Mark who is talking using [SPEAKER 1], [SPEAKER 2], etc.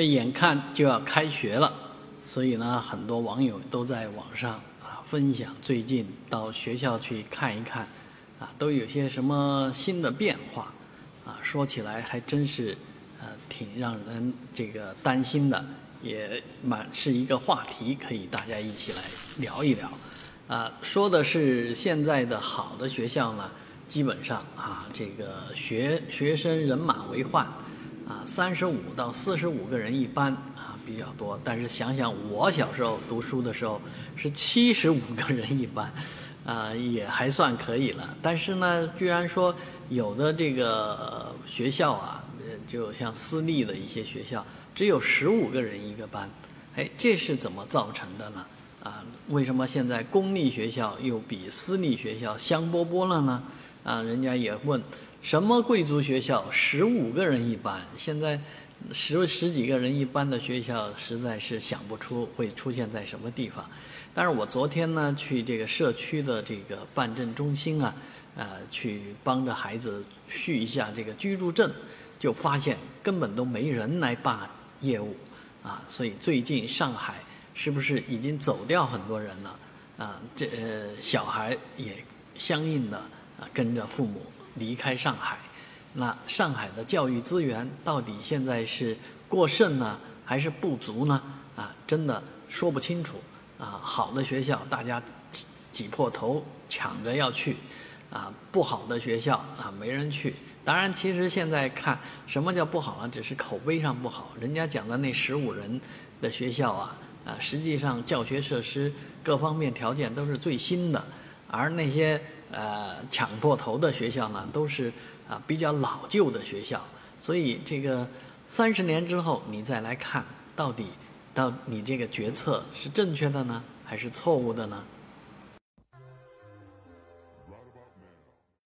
[SPEAKER 1] 这眼看就要开学了，所以呢，很多网友都在网上啊分享最近到学校去看一看，啊，都有些什么新的变化，啊，说起来还真是呃挺让人这个担心的，也蛮是一个话题，可以大家一起来聊一聊。啊，说的是现在的好的学校呢，基本上啊，这个学学生人满为患。三十五到四十五个人一班啊，比较多。但是想想我小时候读书的时候是七十五个人一班，啊，也还算可以了。但是呢，居然说有的这个学校啊，就像私立的一些学校，只有十五个人一个班，哎，这是怎么造成的呢？啊，为什么现在公立学校又比私立学校香饽饽了呢？啊，人家也问。什么贵族学校十五个人一班？现在十十几个人一班的学校，实在是想不出会出现在什么地方。但是我昨天呢，去这个社区的这个办证中心啊，呃，去帮着孩子续一下这个居住证，就发现根本都没人来办业务啊。所以最近上海是不是已经走掉很多人了？啊，这小孩也相应的啊跟着父母。离开上海，那上海的教育资源到底现在是过剩呢，还是不足呢？啊，真的说不清楚。啊，好的学校大家挤挤破头抢着要去，啊，不好的学校啊没人去。当然，其实现在看什么叫不好呢？只是口碑上不好。人家讲的那十五人的学校啊，啊，实际上教学设施各方面条件都是最新的，而那些。呃，抢破头的学校呢，都是啊比较老旧的学校，所以这个三十年之后你再来看，到底到你这个决策是正确的呢，还是错误的呢？